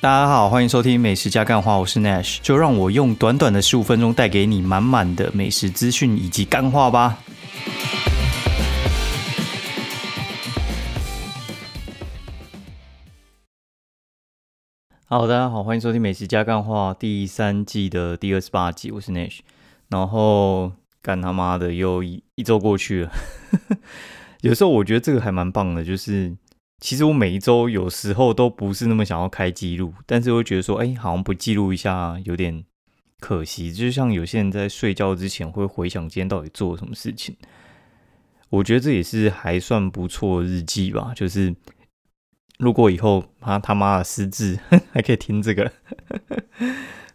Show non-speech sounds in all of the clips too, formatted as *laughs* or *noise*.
大家好，欢迎收听美食加干话，我是 Nash，就让我用短短的十五分钟带给你满满的美食资讯以及干话吧。好，大家好，欢迎收听美食加干话第三季的第二十八集，我是 Nash。然后干他妈的又一一周过去了，*laughs* 有时候我觉得这个还蛮棒的，就是其实我每一周有时候都不是那么想要开记录，但是会觉得说，哎，好像不记录一下有点可惜。就像有些人在睡觉之前会回想今天到底做了什么事情，我觉得这也是还算不错日记吧，就是。如果以后他他妈的失智，*laughs* 还可以听这个。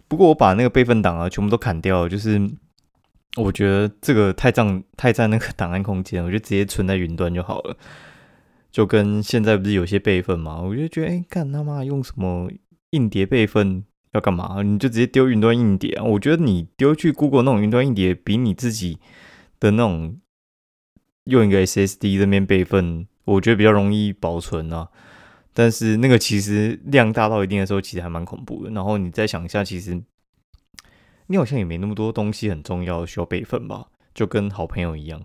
不过我把那个备份档啊全部都砍掉，就是我觉得这个太占太占那个档案空间，我就直接存在云端就好了。就跟现在不是有些备份嘛，我就觉得哎，干他妈用什么硬碟备份要干嘛？你就直接丢云端硬碟！我觉得你丢去 Google 那种云端硬碟，比你自己的那种用一个 SSD 这边备份，我觉得比较容易保存啊。但是那个其实量大到一定的时候，其实还蛮恐怖的。然后你再想一下，其实你好像也没那么多东西很重要需要备份吧？就跟好朋友一样，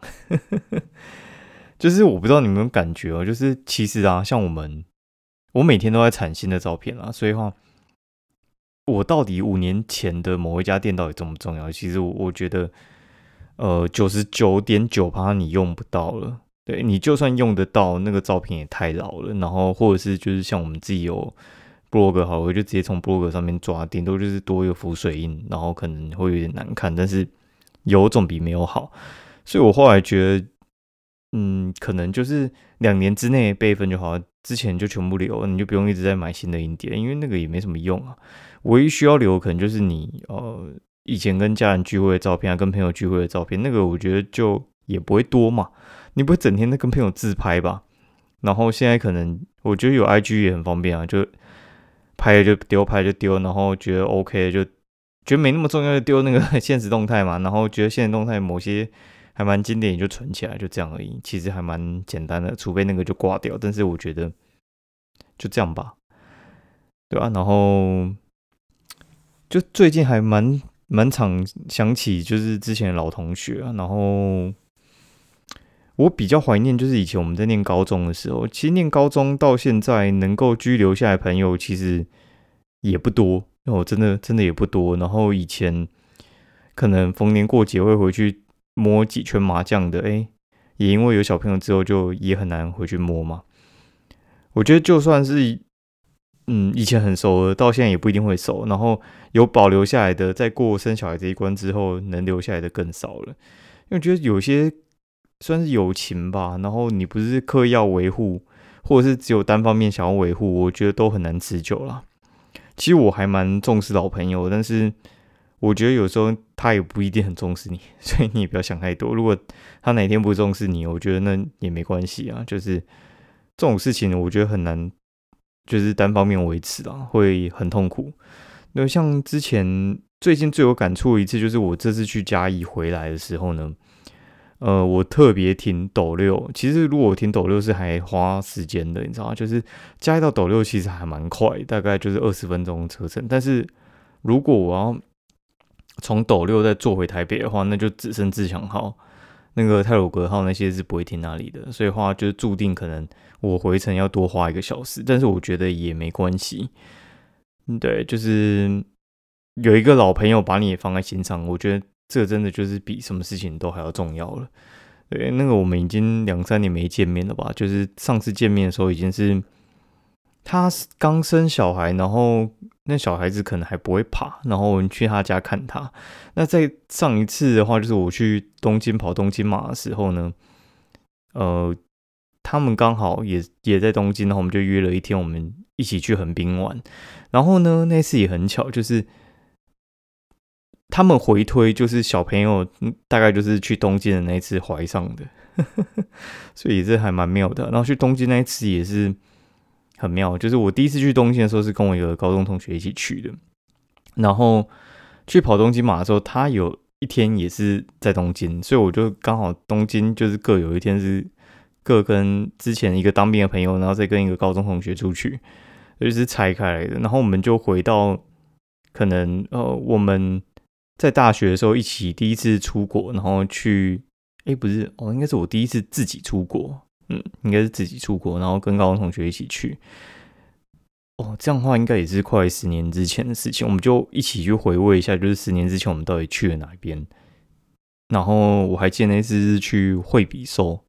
就是我不知道你们感觉哦，就是其实啊，像我们，我每天都在产新的照片啊，所以话，我到底五年前的某一家店到底重不重要？其实我我觉得，呃，九十九点九趴你用不到了。对你就算用得到那个照片也太老了，然后或者是就是像我们自己有 blog 好，我就直接从 blog 上面抓，顶多就是多一个浮水印，然后可能会有点难看，但是有总比没有好。所以我后来觉得，嗯，可能就是两年之内备份就好，之前就全部留，你就不用一直在买新的硬碟，因为那个也没什么用啊。唯一需要留可能就是你呃以前跟家人聚会的照片啊，跟朋友聚会的照片，那个我觉得就也不会多嘛。你不会整天在跟朋友自拍吧？然后现在可能我觉得有 IG 也很方便啊，就拍就丢，拍就丢，然后觉得 OK 就觉得没那么重要就丢那个 *laughs* 现实动态嘛，然后觉得现实动态某些还蛮经典，就存起来，就这样而已。其实还蛮简单的，除非那个就挂掉。但是我觉得就这样吧，对吧？然后就最近还蛮蛮常想起就是之前的老同学啊，然后。我比较怀念，就是以前我们在念高中的时候。其实念高中到现在，能够居留下来朋友其实也不多，我真的真的也不多。然后以前可能逢年过节会回去摸几圈麻将的，哎，也因为有小朋友之后，就也很难回去摸嘛。我觉得就算是嗯以前很熟的，到现在也不一定会熟。然后有保留下来的，在过生小孩这一关之后，能留下来的更少了。因为觉得有些。算是友情吧，然后你不是刻意要维护，或者是只有单方面想要维护，我觉得都很难持久啦。其实我还蛮重视老朋友，但是我觉得有时候他也不一定很重视你，*laughs* 所以你也不要想太多。如果他哪天不重视你，我觉得那也没关系啊。就是这种事情，我觉得很难，就是单方面维持啊，会很痛苦。那像之前最近最有感触的一次，就是我这次去嘉义回来的时候呢。呃，我特别听斗六，其实如果我听斗六是还花时间的，你知道吗？就是加到斗六其实还蛮快，大概就是二十分钟车程。但是如果我要从斗六再坐回台北的话，那就只剩自强号、那个泰鲁格号那些是不会停那里的，所以话就注定可能我回程要多花一个小时。但是我觉得也没关系，对，就是有一个老朋友把你也放在心上，我觉得。这真的就是比什么事情都还要重要了。对，那个我们已经两三年没见面了吧？就是上次见面的时候，已经是他刚生小孩，然后那小孩子可能还不会爬，然后我们去他家看他。那在上一次的话，就是我去东京跑东京马的时候呢，呃，他们刚好也也在东京，然后我们就约了一天，我们一起去横滨玩。然后呢，那次也很巧，就是。他们回推就是小朋友大概就是去东京的那一次怀上的，*laughs* 所以这还蛮妙的。然后去东京那一次也是很妙，就是我第一次去东京的时候是跟我一个高中同学一起去的，然后去跑东京马的时候，他有一天也是在东京，所以我就刚好东京就是各有一天是各跟之前一个当兵的朋友，然后再跟一个高中同学出去。就是拆开来的。然后我们就回到可能呃我们在大学的时候一起第一次出国，然后去哎不是哦，应该是我第一次自己出国，嗯，应该是自己出国，然后跟高中同学一起去。哦，这样的话应该也是快十年之前的事情，我们就一起去回味一下，就是十年之前我们到底去了哪边。然后我还记得那次是去惠比寿，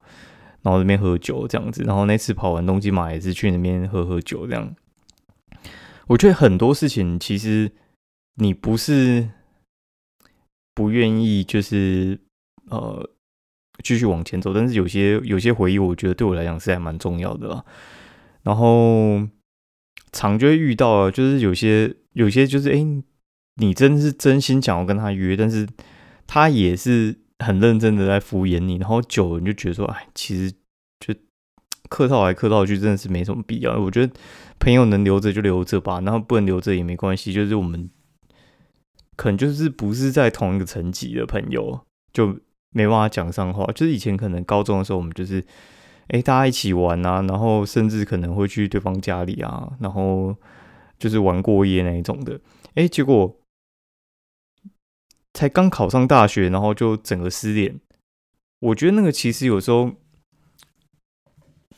然后那边喝酒这样子。然后那次跑完东京马也是去那边喝喝酒这样。我觉得很多事情其实你不是不愿意，就是呃继续往前走，但是有些有些回忆，我觉得对我来讲是还蛮重要的。然后。常就会遇到啊，就是有些有些就是哎，你真的是真心想要跟他约，但是他也是很认真的在敷衍你，然后久了你就觉得说，哎，其实就客套来客套去，真的是没什么必要。我觉得朋友能留着就留着吧，然后不能留着也没关系。就是我们可能就是不是在同一个层级的朋友，就没办法讲上话。就是以前可能高中的时候，我们就是。哎，大家一起玩啊，然后甚至可能会去对方家里啊，然后就是玩过夜那一种的。哎，结果才刚考上大学，然后就整个失联。我觉得那个其实有时候，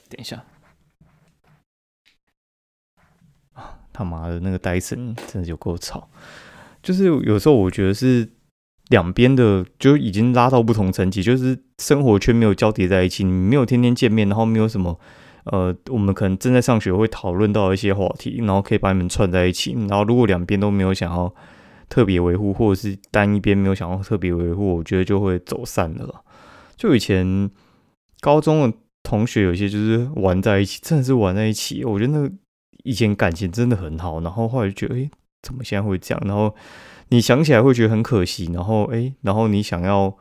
等一下啊，他妈的那个戴森真的有够吵。就是有时候我觉得是。两边的就已经拉到不同层级，就是生活圈没有交叠在一起，你没有天天见面，然后没有什么，呃，我们可能正在上学会讨论到一些话题，然后可以把你们串在一起。然后如果两边都没有想要特别维护，或者是单一边没有想要特别维护，我觉得就会走散了。就以前高中的同学有些就是玩在一起，真的是玩在一起，我觉得那以前感情真的很好，然后后来就觉得，哎，怎么现在会这样？然后。你想起来会觉得很可惜，然后哎，然后你想要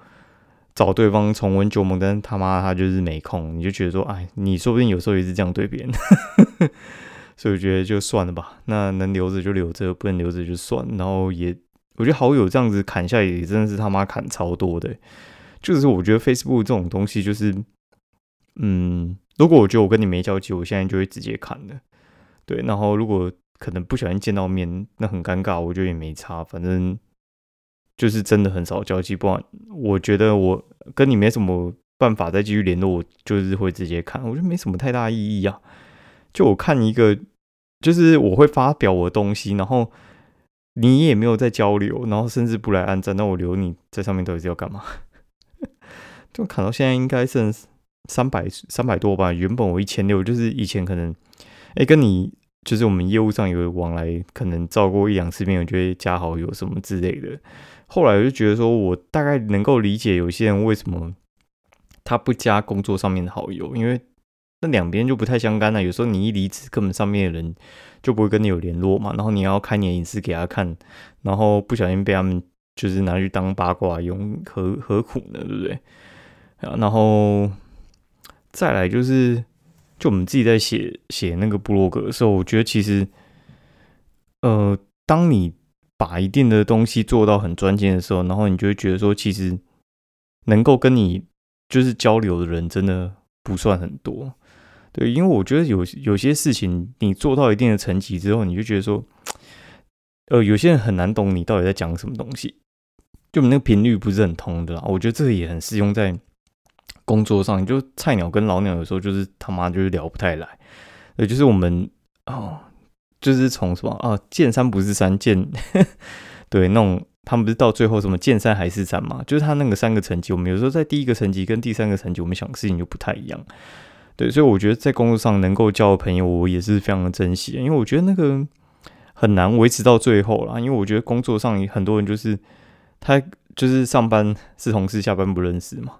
找对方重温旧梦，但是他妈他就是没空，你就觉得说，哎，你说不定有时候也是这样对别人，*laughs* 所以我觉得就算了吧。那能留着就留着，不能留着就算。然后也，我觉得好友这样子砍下，也真的是他妈砍超多的。就是我觉得 Facebook 这种东西，就是嗯，如果我觉得我跟你没交集，我现在就会直接砍了。对，然后如果。可能不小心见到面，那很尴尬，我觉得也没差，反正就是真的很少交际。不然我觉得我跟你没什么办法再继续联络，我就是会直接看，我觉得没什么太大意义啊。就我看一个，就是我会发表我的东西，然后你也没有在交流，然后甚至不来按赞，那我留你在上面到底是要干嘛？*laughs* 就看到现在应该剩三百三百多吧，原本我一千六，就是以前可能哎跟你。就是我们业务上有往来，可能照过一两次面，我就会加好友什么之类的。后来我就觉得说，我大概能够理解有些人为什么他不加工作上面的好友，因为那两边就不太相干了。有时候你一离职，根本上面的人就不会跟你有联络嘛。然后你要开你的隐私给他看，然后不小心被他们就是拿去当八卦用，何何苦呢？对不对？然后再来就是。就我们自己在写写那个部落格的时候，我觉得其实，呃，当你把一定的东西做到很专精的时候，然后你就会觉得说，其实能够跟你就是交流的人真的不算很多。对，因为我觉得有有些事情你做到一定的层级之后，你就觉得说，呃，有些人很难懂你到底在讲什么东西，就我们那个频率不是很通的啦。我觉得这个也很适用在。工作上，就菜鸟跟老鸟有时候就是他妈就是聊不太来，也就是我们哦，就是从什么啊见山不是山见，*laughs* 对那种他们不是到最后什么见山还是山嘛？就是他那个三个层级，我们有时候在第一个层级跟第三个层级，我们想事情就不太一样。对，所以我觉得在工作上能够交的朋友，我也是非常的珍惜，因为我觉得那个很难维持到最后啦。因为我觉得工作上很多人就是他就是上班是同事，下班不认识嘛。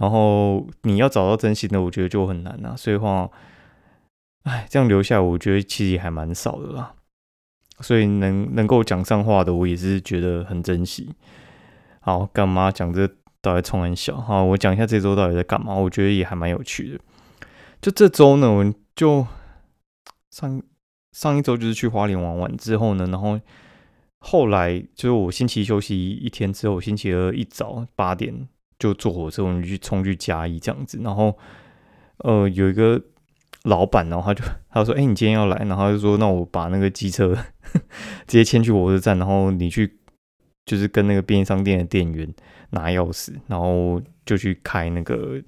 然后你要找到真心的，我觉得就很难啊。所以话，哎，这样留下，我觉得其实也还蛮少的啦。所以能能够讲上话的，我也是觉得很珍惜。好，干嘛讲这到底冲很小？好，我讲一下这周到底在干嘛。我觉得也还蛮有趣的。就这周呢，我就上上一周就是去花莲玩完之后呢，然后后来就是我星期休息一天之后，星期二一早八点。就坐火车，我们去冲去嘉义这样子，然后呃有一个老板，然后他就他说：“哎，你今天要来？”然后他就说：“那我把那个机车 *laughs* 直接牵去火车站，然后你去就是跟那个便利商店的店员拿钥匙，然后就去开那个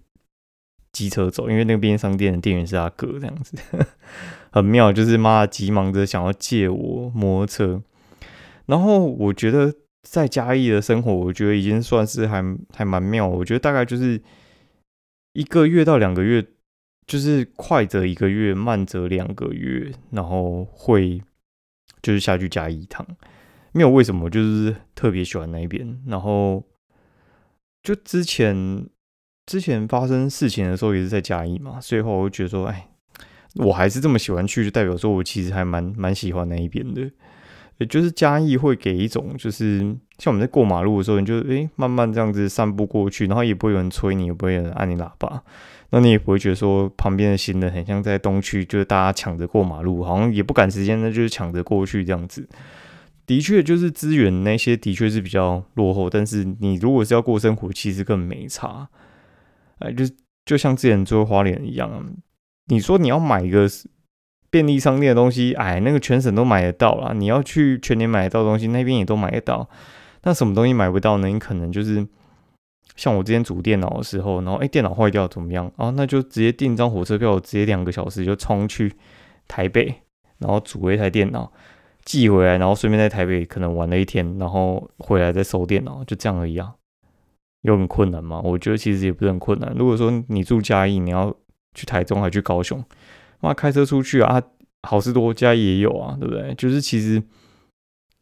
机车走，因为那个便利商店的店员是他哥，这样子 *laughs* 很妙。就是妈急忙着想要借我摩托车，然后我觉得在嘉义的生活，我觉得已经算是还还蛮妙。我觉得大概就是一个月到两个月。”就是快则一个月，慢则两个月，然后会就是下去加一趟，没有为什么，就是特别喜欢那一边。然后就之前之前发生事情的时候也是在嘉义嘛，所以后我就觉得说，哎，我还是这么喜欢去，就代表说我其实还蛮蛮喜欢那一边的。也就是嘉义会给一种，就是像我们在过马路的时候，你就哎慢慢这样子散步过去，然后也不会有人催你，也不会有人按你喇叭。那你也不会觉得说旁边的行人很像在东区，就是大家抢着过马路，好像也不赶时间，那就是抢着过去这样子。的确，就是资源那些的确是比较落后，但是你如果是要过生活，其实更没差。哎，就就像之前做花莲一样，你说你要买一个便利商店的东西，哎，那个全省都买得到啦。你要去全年买得到东西，那边也都买得到。那什么东西买不到呢？你可能就是。像我之前组电脑的时候，然后哎电脑坏掉怎么样啊？那就直接订张火车票，直接两个小时就冲去台北，然后组了一台电脑寄回来，然后顺便在台北可能玩了一天，然后回来再收电脑，就这样而已啊。有很困难吗？我觉得其实也不是很困难。如果说你住嘉义，你要去台中还去高雄，妈开车出去啊，好事多家也有啊，对不对？就是其实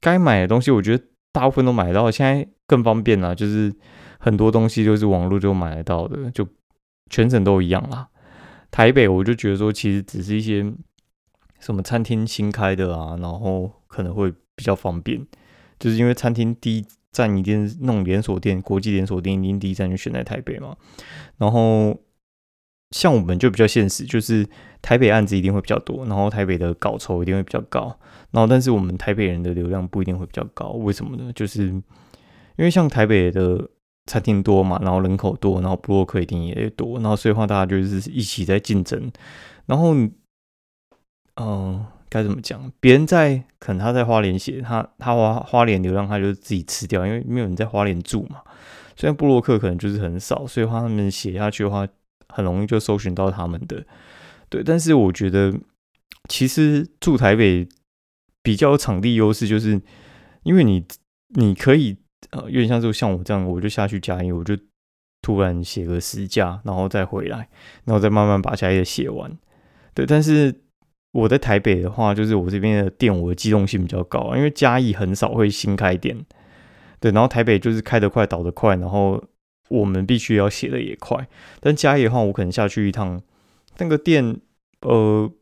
该买的东西，我觉得大部分都买到，现在更方便了，就是。很多东西就是网络就买得到的，就全省都一样啦。台北我就觉得说，其实只是一些什么餐厅新开的啊，然后可能会比较方便，就是因为餐厅第一站一定那种连锁店、国际连锁店，一定第一站就选在台北嘛。然后像我们就比较现实，就是台北案子一定会比较多，然后台北的稿酬一定会比较高。然后但是我们台北人的流量不一定会比较高，为什么呢？就是因为像台北的。餐厅多嘛，然后人口多，然后布洛克一定也多，然后所以话大家就是一起在竞争，然后嗯，该怎么讲？别人在可能他在花莲写，他他花花莲流量，他就自己吃掉，因为没有人在花莲住嘛。虽然布洛克可能就是很少，所以话他们写下去的话，很容易就搜寻到他们的。对，但是我觉得其实住台北比较有场地优势，就是因为你你可以。呃，有点像是像我这样，我就下去加一，我就突然写个十架，然后再回来，然后再慢慢把加一的写完。对，但是我在台北的话，就是我这边的店，我的机动性比较高，因为嘉义很少会新开店。对，然后台北就是开得快，倒得快，然后我们必须要写的也快。但嘉义的话，我可能下去一趟，那个店，呃，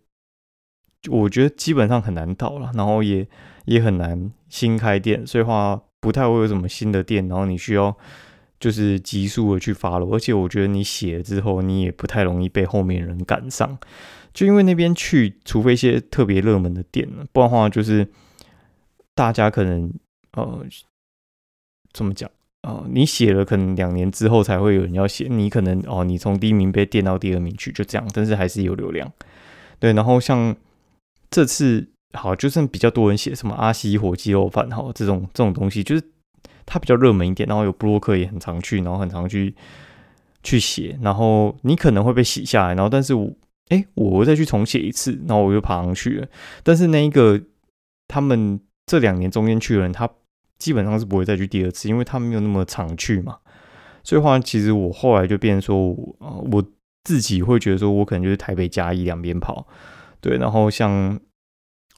我觉得基本上很难倒了，然后也也很难新开店，所以话。不太会有什么新的店，然后你需要就是急速的去发了，而且我觉得你写了之后，你也不太容易被后面人赶上，就因为那边去，除非一些特别热门的店，不然的话就是大家可能呃怎么讲哦？你写了可能两年之后才会有人要写，你可能哦，你从第一名被垫到第二名去，就这样，但是还是有流量。对，然后像这次。好，就算比较多人写什么阿西火鸡肉饭，哈，这种这种东西，就是它比较热门一点，然后有布洛克也很常去，然后很常去去写，然后你可能会被洗下来，然后但是我，哎，我再去重写一次，然后我又爬上去了。但是那一个他们这两年中间去的人，他基本上是不会再去第二次，因为他没有那么常去嘛。所以话，其实我后来就变说，啊，我自己会觉得说我可能就是台北嘉义两边跑，对，然后像。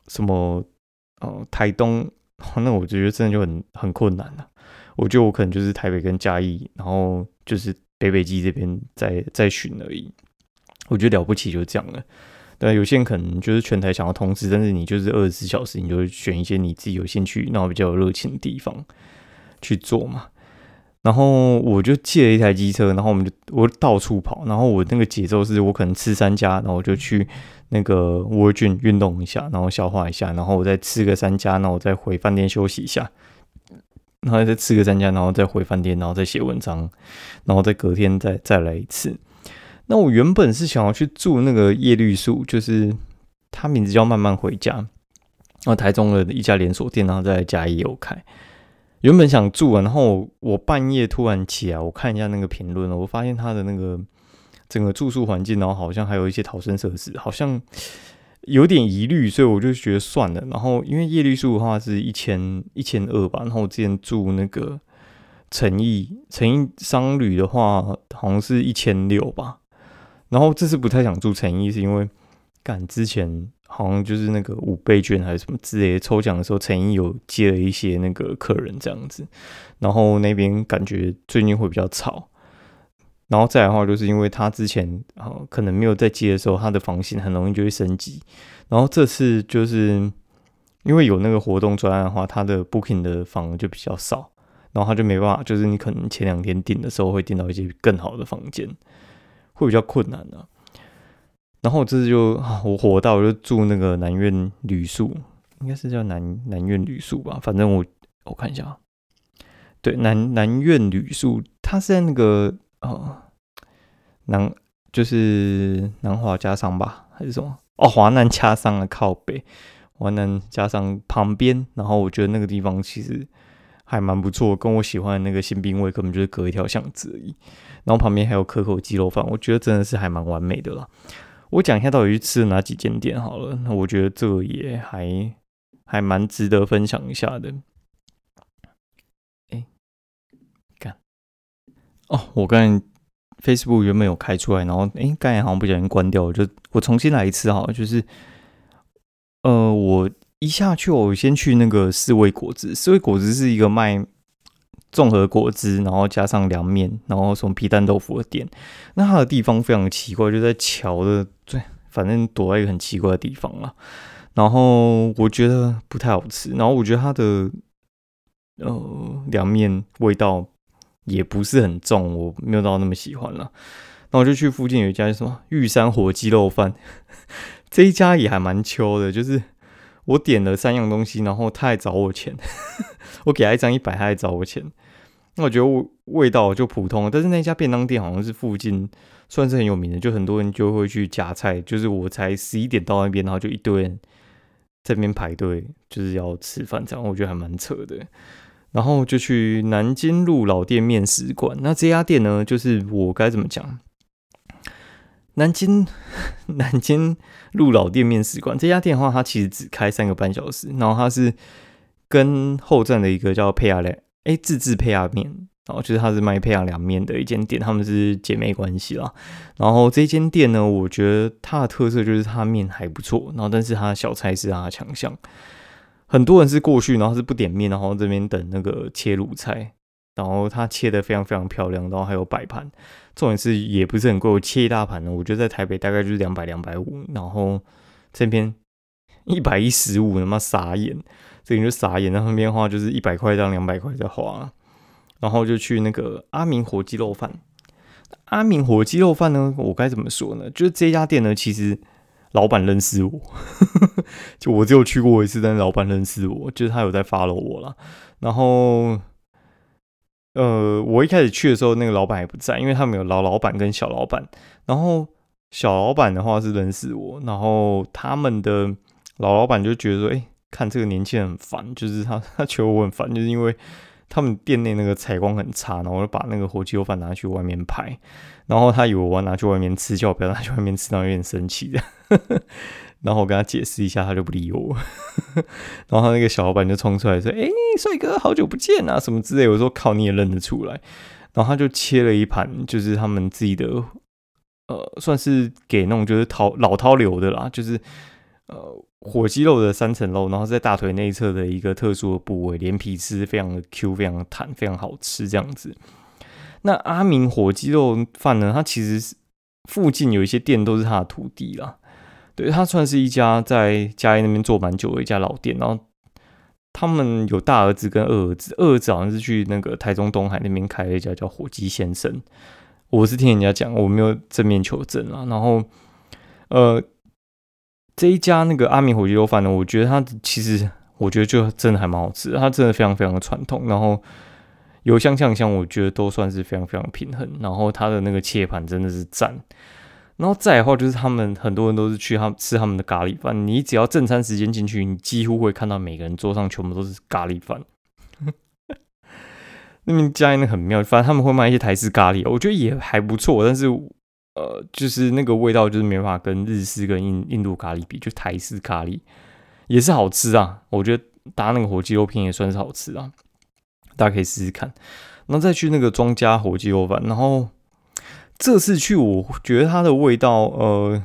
什么呃台东，那我觉得真的就很很困难了。我觉得我可能就是台北跟嘉义，然后就是北北基这边在在巡而已。我觉得了不起就这样了。但有些人可能就是全台想要通知，但是你就是二十四小时，你就选一些你自己有兴趣、然后比较有热情的地方去做嘛。然后我就借了一台机车，然后我们就我到处跑，然后我那个节奏是我可能吃三家，然后我就去。那个蜗菌运动一下，然后消化一下，然后我再吃个三家，然后我再回饭店休息一下，然后再吃个三家，然后再回饭店，然后再写文章，然后再隔天再再来一次。那我原本是想要去住那个叶绿素，就是它名字叫慢慢回家，然后台中的一家连锁店，然后在嘉义有开。原本想住啊，然后我半夜突然起来，我看一下那个评论，我发现它的那个整个住宿环境，然后好像还有一些逃生设施，好像有点疑虑，所以我就觉得算了。然后因为叶绿素的话是一千一千二吧，然后我之前住那个诚意诚意商旅的话，好像是一千六吧。然后这次不太想住诚意，是因为赶之前。好像就是那个五倍券还是什么之类的，抽奖的时候陈毅有接了一些那个客人这样子，然后那边感觉最近会比较吵，然后再来的话，就是因为他之前啊可能没有在接的时候，他的房型很容易就会升级，然后这次就是因为有那个活动专案的话，他的 booking 的房就比较少，然后他就没办法，就是你可能前两天订的时候会订到一些更好的房间，会比较困难的。然后我这次就我火到，我就住那个南苑旅宿，应该是叫南南苑旅宿吧。反正我我看一下，对南南苑旅宿，它是在那个呃南就是南华加商吧，还是什么？哦，华南加商的靠北，华南加商旁边。然后我觉得那个地方其实还蛮不错，跟我喜欢的那个新兵卫根本就是隔一条巷子而已。然后旁边还有可口鸡肉饭，我觉得真的是还蛮完美的啦。我讲一下到底去吃了哪几间店好了，那我觉得这个也还还蛮值得分享一下的。哎，干哦，我刚才 Facebook 原本有开出来，然后哎，刚才好像不小心关掉，就我重新来一次哈，就是呃，我一下去，我先去那个四味果汁，四味果汁是一个卖。综合果汁，然后加上凉面，然后什么皮蛋豆腐的店，那它的地方非常奇怪，就在桥的最，反正躲在一个很奇怪的地方了。然后我觉得不太好吃，然后我觉得它的呃凉面味道也不是很重，我没有到那么喜欢了。那我就去附近有一家什么玉山火鸡肉饭，*laughs* 这一家也还蛮秋的，就是我点了三样东西，然后他还找我钱。我给他一张一百，他还找我钱。那我觉得味道就普通，但是那家便当店好像是附近算是很有名的，就很多人就会去夹菜。就是我才十一点到那边，然后就一堆人在那边排队，就是要吃饭，这样我觉得还蛮扯的。然后就去南京路老店面食馆。那这家店呢，就是我该怎么讲？南京 *laughs* 南京路老店面食馆这家店的话，它其实只开三个半小时，然后它是。跟后站的一个叫佩亚凉，哎，自制佩亚面，然后就是它是卖佩亚凉面的一间店，他们是姐妹关系啦。然后这间店呢，我觉得它的特色就是它面还不错，然后但是它的小菜是它的强项。很多人是过去，然后是不点面，然后这边等那个切卤菜，然后它切的非常非常漂亮，然后还有摆盘，重点是也不是很贵，我切一大盘呢，我觉得在台北大概就是两百两百五，然后这边一百一十五，他妈傻眼。这你就傻眼，那旁边的话就是一百块到两百块在花，然后就去那个阿明火鸡肉饭。阿明火鸡肉饭呢，我该怎么说呢？就是这家店呢，其实老板认识我，*laughs* 就我只有去过一次，但是老板认识我，就是他有在 follow 我了。然后，呃，我一开始去的时候，那个老板也不在，因为他们有老老板跟小老板。然后小老板的话是认识我，然后他们的老老板就觉得说，哎。看这个年轻人很烦，就是他他觉得我很烦，就是因为他们店内那个采光很差，然后我就把那个火鸡肉饭拿去外面拍，然后他以为我要拿去外面吃，叫我不要拿去外面吃，然后有点生气的。然后我跟他解释一下，他就不理我。*laughs* 然后他那个小老板就冲出来说：“哎，帅哥，好久不见啊，什么之类。”我说：“靠，你也认得出来。”然后他就切了一盘，就是他们自己的，呃，算是给那种就是涛老涛流的啦，就是呃。火鸡肉的三层肉，然后在大腿内侧的一个特殊的部位，连皮吃非常的 Q，非常的弹，非常好吃这样子。那阿明火鸡肉饭呢？它其实是附近有一些店都是他的徒弟啦。对他算是一家在嘉义那边做蛮久的一家老店。然后他们有大儿子跟二儿子，二儿子好像是去那个台中东海那边开了一家叫火鸡先生。我是听人家讲，我没有正面求证啊。然后呃。这一家那个阿明火鸡肉饭呢，我觉得它其实我觉得就真的还蛮好吃，它真的非常非常的传统，然后油香酱香，我觉得都算是非常非常平衡，然后它的那个切盘真的是赞，然后再的话就是他们很多人都是去他吃他们的咖喱饭，你只要正餐时间进去，你几乎会看到每个人桌上全部都是咖喱饭。*laughs* 那边家那很妙，反正他们会卖一些台式咖喱，我觉得也还不错，但是呃，就是那个味道就是没办法跟日式跟印印度咖喱比，就台式咖喱也是好吃啊，我觉得搭那个火鸡肉片也算是好吃啊，大家可以试试看。然后再去那个庄家火鸡肉饭，然后这次去我觉得它的味道，呃，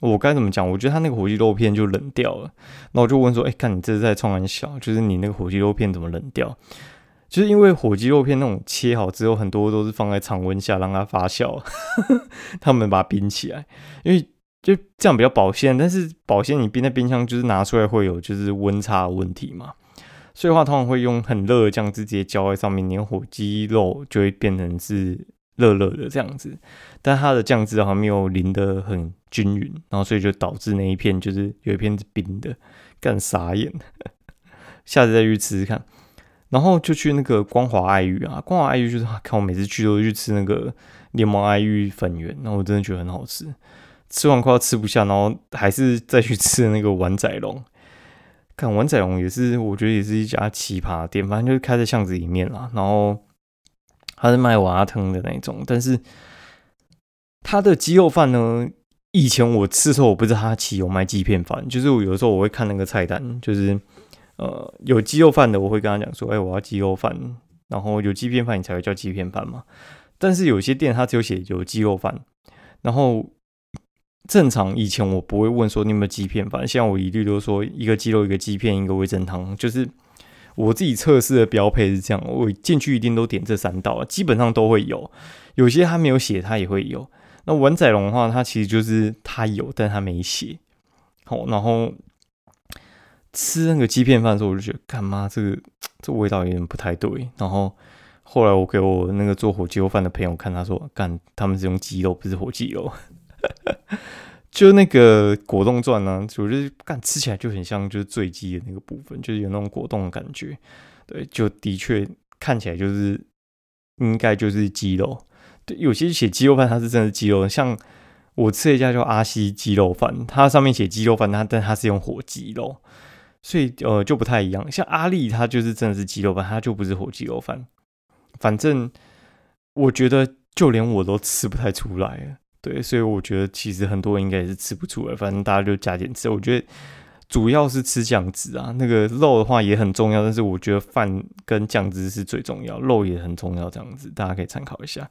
我该怎么讲？我觉得它那个火鸡肉片就冷掉了。那我就问说，哎，看你这是在冲很小，就是你那个火鸡肉片怎么冷掉？就是因为火鸡肉片那种切好之后，很多都是放在常温下让它发酵，*laughs* 他们把它冰起来，因为就这样比较保鲜。但是保鲜你冰在冰箱，就是拿出来会有就是温差的问题嘛。所以话，通常会用很热的酱汁直接浇在上面，连火鸡肉就会变成是热热的这样子。但它的酱汁好像没有淋得很均匀，然后所以就导致那一片就是有一片是冰的，干傻眼。*laughs* 下次再去吃吃看。然后就去那个光华爱玉啊，光华爱玉就是看我每次去都去吃那个柠檬爱玉粉圆，然后我真的觉得很好吃。吃完快要吃不下，然后还是再去吃那个碗仔龙。看碗仔龙也是，我觉得也是一家奇葩店，反正就是开在巷子里面啦。然后他是卖瓦汤的那种，但是他的鸡肉饭呢，以前我吃的时候我不知道他其有卖鸡片饭，就是我有时候我会看那个菜单，就是呃有鸡肉饭的，我会跟他讲说，哎，我要鸡肉饭，然后有鸡片饭你才会叫鸡片饭嘛。但是有些店他只有写有鸡肉饭，然后。正常以前我不会问说你有没有鸡片，饭现在我一律都说一个鸡肉一个鸡片一个味增汤，就是我自己测试的标配是这样，我进去一定都点这三道，基本上都会有，有些他没有写他也会有。那文仔龙的话，它其实就是他有，但他没写。好，然后吃那个鸡片饭的时候，我就觉得干妈这个这味道有点不太对。然后后来我给我那个做火鸡肉饭的朋友看，他说干他们是用鸡肉，不是火鸡肉。就那个果冻钻呢，我觉得干吃起来就很像就是醉鸡的那个部分，就是有那种果冻的感觉。对，就的确看起来就是应该就是鸡肉。对，有些写鸡肉饭，它是真的鸡肉。像我吃一家叫阿西鸡肉饭，它上面写鸡肉饭，它但它是用火鸡肉，所以呃就不太一样。像阿丽，它就是真的是鸡肉饭，它就不是火鸡肉饭。反正我觉得就连我都吃不太出来。对，所以我觉得其实很多人应该也是吃不出来，反正大家就加点吃。我觉得主要是吃酱汁啊，那个肉的话也很重要，但是我觉得饭跟酱汁是最重要，肉也很重要，这样子大家可以参考一下。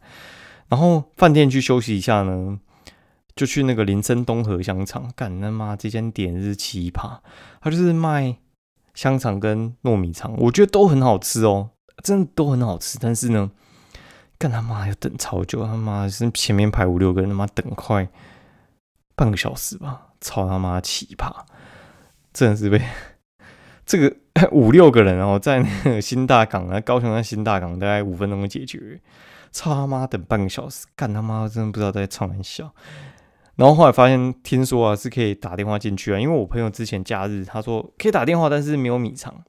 然后饭店去休息一下呢，就去那个林森东河香肠，干他妈这间店是奇葩，它就是卖香肠跟糯米肠，我觉得都很好吃哦，真的都很好吃，但是呢。干他妈要等超久，他妈是前面排五六个人，他妈等快半个小时吧，超他妈奇葩，真的是被 *laughs* 这个 *laughs* 五六个人哦，在那个新大港啊，高雄在新大港大概五分钟就解决，操他妈等半个小时，干他妈真的不知道在唱玩笑。然后后来发现听说啊是可以打电话进去啊，因为我朋友之前假日他说可以打电话，但是没有米肠，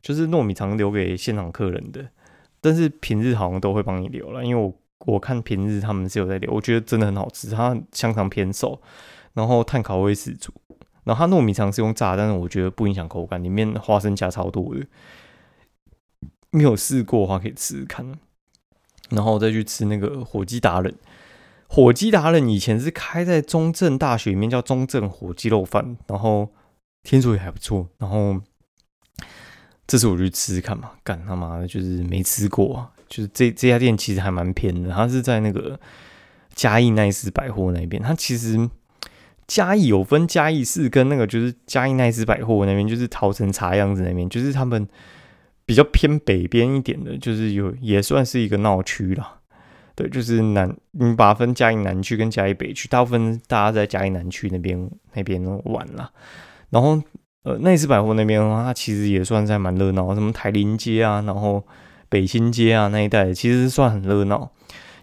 就是糯米肠留给现场客人的。但是平日好像都会帮你留了，因为我我看平日他们是有在留，我觉得真的很好吃。它香肠偏瘦，然后碳烤味十足，然后它糯米肠是用炸，但是我觉得不影响口感，里面花生加超多的。没有试过的话可以吃看，然后再去吃那个火鸡达人。火鸡达人以前是开在中正大学里面，叫中正火鸡肉饭，然后听说也还不错，然后。这次我去吃吃看嘛，干他妈的，就是没吃过啊！就是这这家店其实还蛮偏的，它是在那个嘉义奈斯百货那边。它其实嘉义有分嘉义市跟那个就是嘉义奈斯百货那边，就是桃城茶样子那边，就是他们比较偏北边一点的，就是有也算是一个闹区啦。对，就是南你把它分嘉义南区跟嘉义北区，大部分大家在嘉义南区那边那边玩啦，然后。呃，内斯百货那边的话，它其实也算在蛮热闹，什么台林街啊，然后北新街啊那一带，其实算很热闹。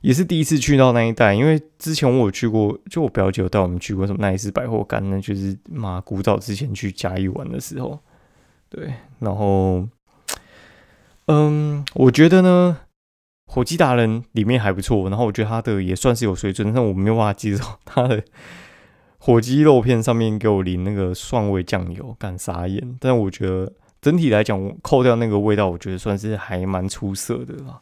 也是第一次去到那一带，因为之前我有去过，就我表姐有带我们去过什么奈斯百货干呢，就是妈古早之前去嘉义玩的时候，对。然后，嗯，我觉得呢，火鸡达人里面还不错，然后我觉得他的也算是有水准，但我没有办法接受他的火鸡肉片上面给我淋那个蒜味酱油，干傻眼。但我觉得整体来讲，扣掉那个味道，我觉得算是还蛮出色的啦。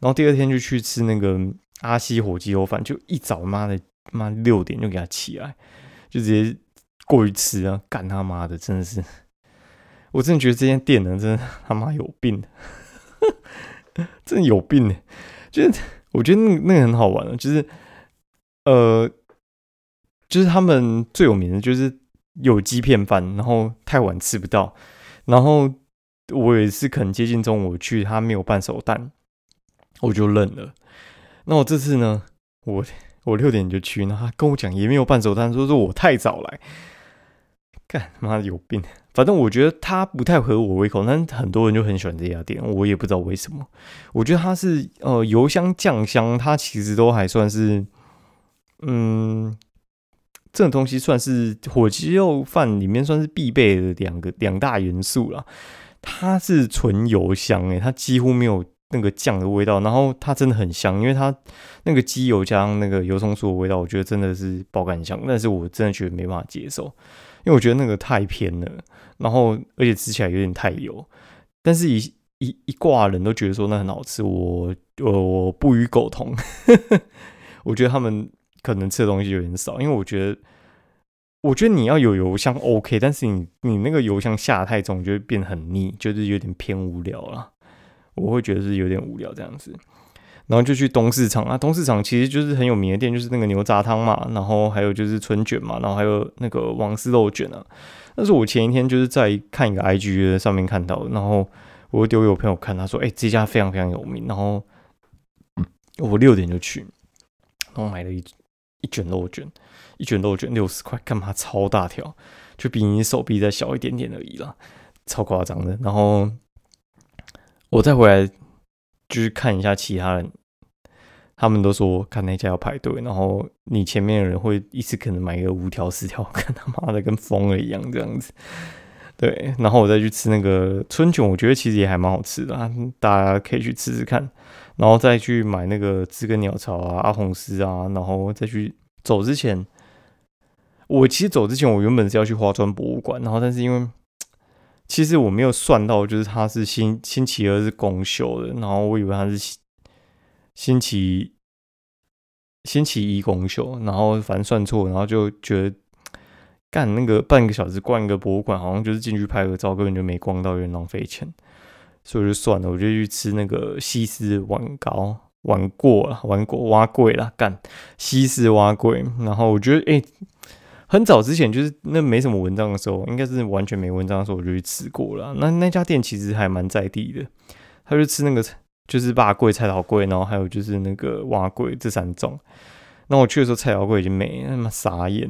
然后第二天就去吃那个阿西火鸡肉饭，就一早妈的妈六点就给他起来，就直接过去吃啊！干他妈的，真的是，我真的觉得这间店呢，真的他妈有病。*laughs* 真的有病呢，就是我觉得那个那个很好玩啊，就是呃，就是他们最有名的就是有机片饭，然后太晚吃不到，然后我也是可能接近中午去，他没有半熟蛋，我就认了。那我这次呢，我我六点就去，然后他跟我讲也没有半熟蛋，说说我太早来，干妈有病。反正我觉得它不太合我胃口，但很多人就很喜欢这家店，我也不知道为什么。我觉得它是呃油香酱香，它其实都还算是，嗯，这种东西算是火鸡肉饭里面算是必备的两个两大元素了。它是纯油香诶，它几乎没有那个酱的味道，然后它真的很香，因为它那个鸡油加上那个油葱酥的味道，我觉得真的是爆肝香，但是我真的觉得没办法接受。因为我觉得那个太偏了，然后而且吃起来有点太油，但是一一一挂人都觉得说那很好吃，我我不与苟同。*laughs* 我觉得他们可能吃的东西有点少，因为我觉得我觉得你要有油香 OK，但是你你那个油香下太重就会变很腻，就是有点偏无聊了。我会觉得是有点无聊这样子。然后就去东市场啊，东市场其实就是很有名的店，就是那个牛杂汤嘛，然后还有就是春卷嘛，然后还有那个王丝肉卷啊。但是我前一天就是在看一个 IG 上面看到，然后我丢给我朋友看，他说：“哎，这家非常非常有名。”然后我六点就去，然后买了一一卷肉卷，一卷肉卷六十块，干嘛超大条，就比你手臂再小一点点而已啦，超夸张的。然后我再回来。就是看一下其他人，他们都说看那家要排队，然后你前面的人会一次可能买个五条十条，看他妈的跟疯了一样这样子。对，然后我再去吃那个春卷，我觉得其实也还蛮好吃的，大家可以去吃吃看。然后再去买那个知更鸟巢啊、阿红丝啊，然后再去走之前，我其实走之前我原本是要去花砖博物馆，然后但是因为。其实我没有算到，就是他是星星期二是公休的，然后我以为他是星期星期一公休，然后反正算错，然后就觉得干那个半个小时逛一个博物馆，好像就是进去拍个照，根本就没逛到，有点浪费钱，所以就算了，我就去吃那个西施碗糕，玩过了，玩过挖贵了，干西施挖贵，然后我觉得哎。很早之前就是那没什么文章的时候，应该是完全没文章的时候，我就去吃过了。那那家店其实还蛮在地的，他就吃那个就是霸贵、菜刀贵，然后还有就是那个蛙贵这三种。那我去的时候，菜刀贵已经没，他妈傻眼，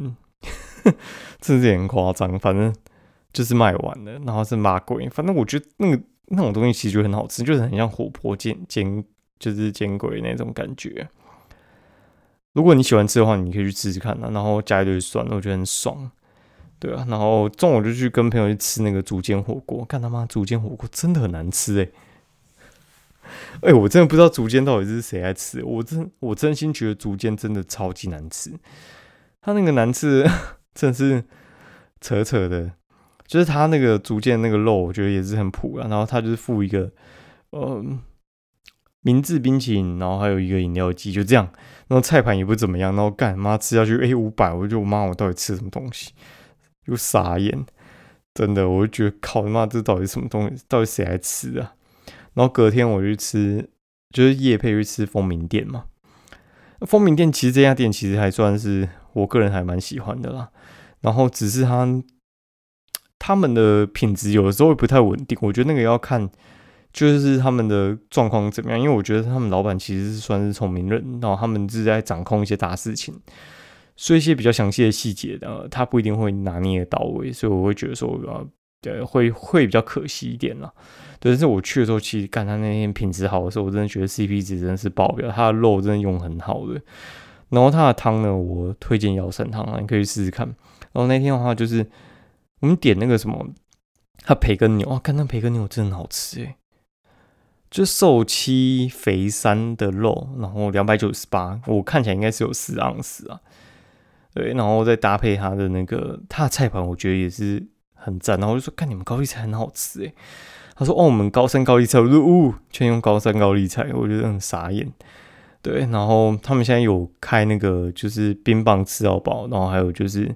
*laughs* 真是很夸张。反正就是卖完了，然后是马贵。反正我觉得那个那种东西其实就很好吃，就是很像火锅煎煎，就是煎鬼那种感觉。如果你喜欢吃的话，你可以去吃吃看啊，然后加一堆蒜，我觉得很爽，对啊。然后中午就去跟朋友去吃那个竹间火锅，看他妈竹间火锅真的很难吃哎，哎，我真的不知道竹间到底是谁爱吃，我真我真心觉得竹间真的超级难吃，他那个难吃 *laughs* 真是扯扯的，就是他那个竹间那个肉，我觉得也是很普啊，然后他就是附一个嗯。明治冰淇淋，然后还有一个饮料机，就这样。然后菜盘也不怎么样，然后干妈吃下去，哎，五百，我就妈，我到底吃什么东西？就傻眼，真的，我就觉得靠他妈，这到底什么东西？到底谁爱吃啊？然后隔天我去吃，就是叶佩去吃风鸣店嘛。风鸣店其实这家店其实还算是我个人还蛮喜欢的啦。然后只是他他们的品质有的时候会不太稳定，我觉得那个要看。就是他们的状况怎么样？因为我觉得他们老板其实是算是聪明人，然后他们是在掌控一些大事情，所以一些比较详细的细节的，他不一定会拿捏到位，所以我会觉得说，呃，对，会会比较可惜一点啦。但是我去的时候，其实干他那天品质好的时候，我真的觉得 CP 值真的是爆表，他的肉真的用很好的。然后他的汤呢，我推荐瑶山汤啊，你可以试试看。然后那天的话，就是我们点那个什么，他培根牛啊，看那培根牛真的很好吃诶。就瘦七肥三的肉，然后两百九十八，我看起来应该是有四盎司啊。对，然后再搭配它的那个它的菜盘，我觉得也是很赞。然后我就说，看你们高丽菜很好吃诶。他说，哦，我们高山高丽菜，我说，呜，全用高山高丽菜，我觉得很傻眼。对，然后他们现在有开那个就是冰棒吃到饱，然后还有就是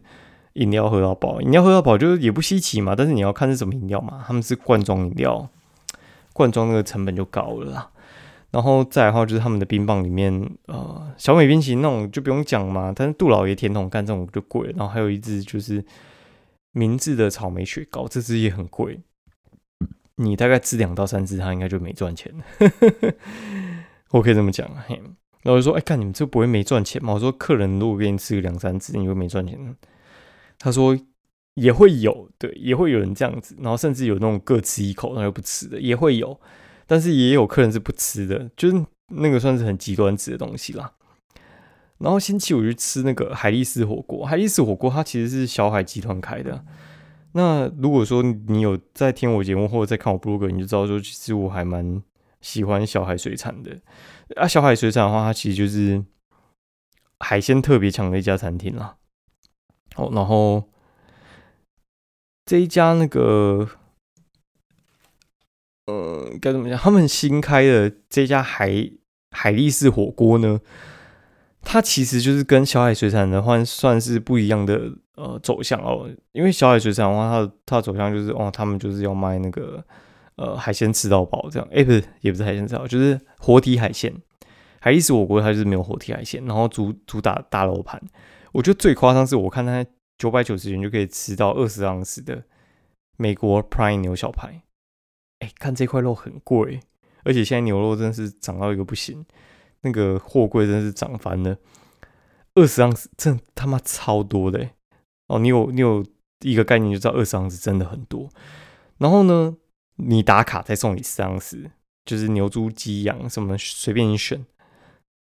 饮料喝到饱。饮料喝到饱就是也不稀奇嘛，但是你要看是什么饮料嘛。他们是罐装饮料，罐装那个成本就高了啦。然后再的话就是他们的冰棒里面，呃，小美冰淇淋那种就不用讲嘛，但是杜老爷甜筒干这种就贵。然后还有一支就是明治的草莓雪糕，这支也很贵。你大概吃两到三支，他应该就没赚钱。*laughs* 我可以这么讲。嘿然后就说，哎，看你们这不会没赚钱吗？我说，客人如果给你吃个两三支，你会没赚钱？他说也会有，对，也会有人这样子。然后甚至有那种各吃一口，然后不吃的也会有。但是也有客人是不吃的，就是那个算是很极端值的东西啦。然后星期五去吃那个海力士火锅，海力士火锅它其实是小海集团开的。那如果说你有在听我节目或者在看我 blog，你就知道说其实我还蛮喜欢小海水产的。啊，小海水产的话，它其实就是海鲜特别强的一家餐厅啦。哦，然后这一家那个。呃，该怎么讲？他们新开的这家海海力士火锅呢，它其实就是跟小海水产的话算是不一样的呃走向哦。因为小海水产的话，它它走向就是哦，他们就是要卖那个呃海鲜吃到饱这样。哎，不是，也不是海鲜吃到饱，就是活体海鲜。海力士火锅它就是没有活体海鲜，然后主主打大楼盘。我觉得最夸张是我看他九百九十元就可以吃到二十盎司的美国 Prime 牛小排。哎，看这块肉很贵，而且现在牛肉真的是涨到一个不行，那个货柜真是涨翻了，二十盎司，真他妈超多的哦！你有你有一个概念就知道二十盎司真的很多。然后呢，你打卡再送你四盎司，就是牛、猪、鸡、羊什么随便你选，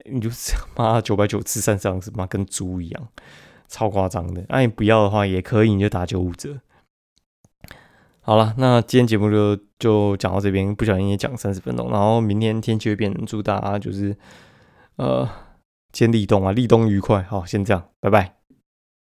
你就 *laughs* 妈九百九次三十盎司，妈跟猪一样，超夸张的。那你不要的话也可以，你就打九五折。好了，那今天节目就就讲到这边，不小心也讲三十分钟。然后明天天气会变，祝大家就是呃，先立冬啊，立冬愉快。好，先这样，拜拜。